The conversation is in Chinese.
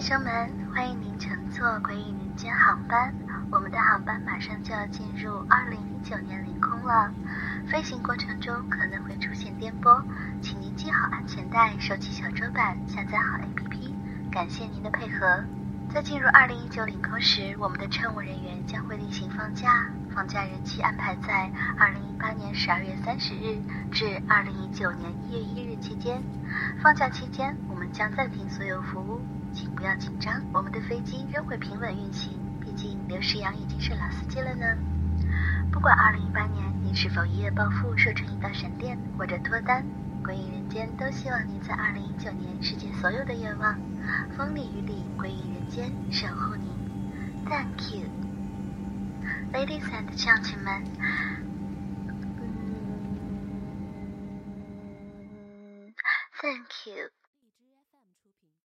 生们，欢迎您乘坐《鬼影人间》航班。我们的航班马上就要进入2019年领空了，飞行过程中可能会出现颠簸，请您系好安全带，收起小桌板，下载好 APP。感谢您的配合。在进入2019领空时，我们的乘务人员将会例行放假，放假日期安排在2018年12月30日至2019年1月1日期间。放假期间，将暂停所有服务。请不要紧张，我们的飞机仍会平稳运行。毕竟刘世阳已经是老司机了呢。不管2018年您是否一夜暴富，瘦成一道闪电，或者脱单，鬼影人间都希望您在2019年实现所有的愿望。风里雨里，鬼影人间守护您。Thank you, ladies and gentlemen. 嗯，Thank you.